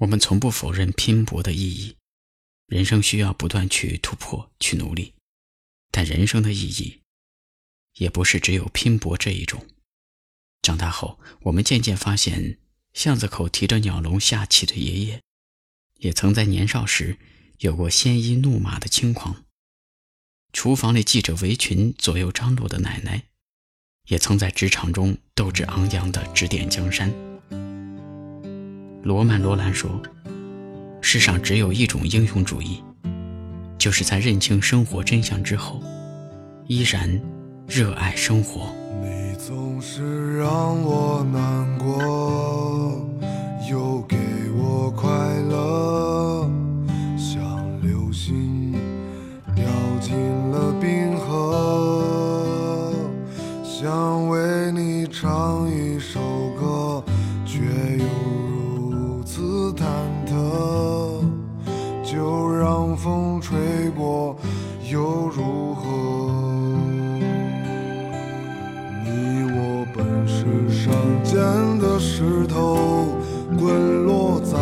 我们从不否认拼搏的意义，人生需要不断去突破、去努力，但人生的意义，也不是只有拼搏这一种。长大后，我们渐渐发现，巷子口提着鸟笼下棋的爷爷，也曾在年少时有过鲜衣怒马的轻狂；厨房里系着围裙左右张罗的奶奶，也曾在职场中斗志昂扬地指点江山。罗曼·罗兰说：“世上只有一种英雄主义，就是在认清生活真相之后，依然热爱生活。”你总是让我难过，又给我快乐，像流星掉进了冰河，想为你唱一首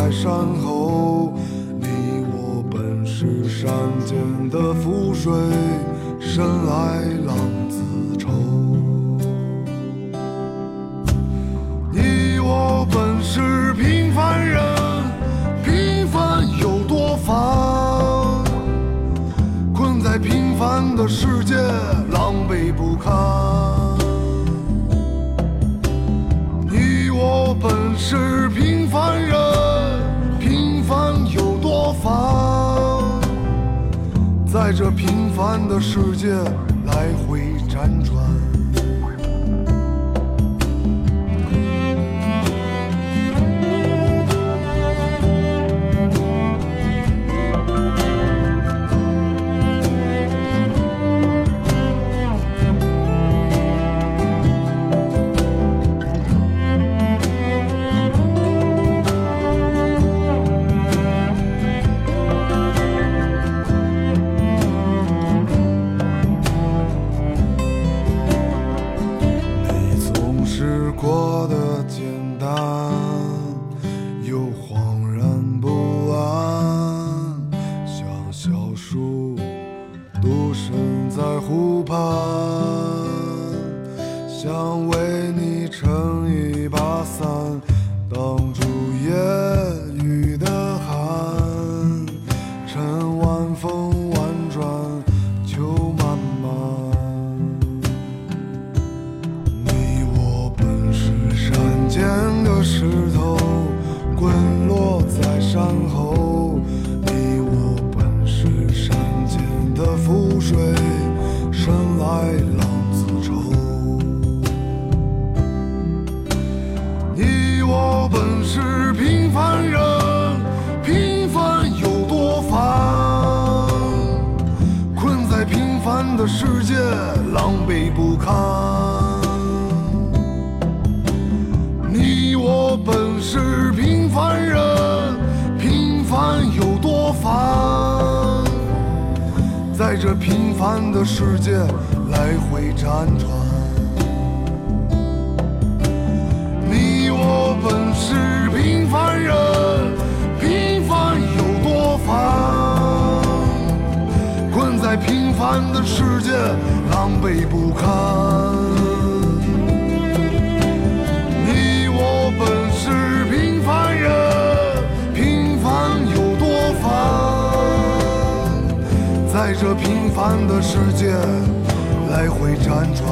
在山后。你我本是山间的浮水，深来浪在这平凡的世界来回辗转。恍然不安，像小树独身在湖畔，像微的世界，狼狈不堪。你我本是平凡人，平凡有多烦？在这平凡的世界来回辗转。你我本是平凡人，的世界，狼狈不堪。你我本是平凡人，平凡有多烦？在这平凡的世界来回辗转。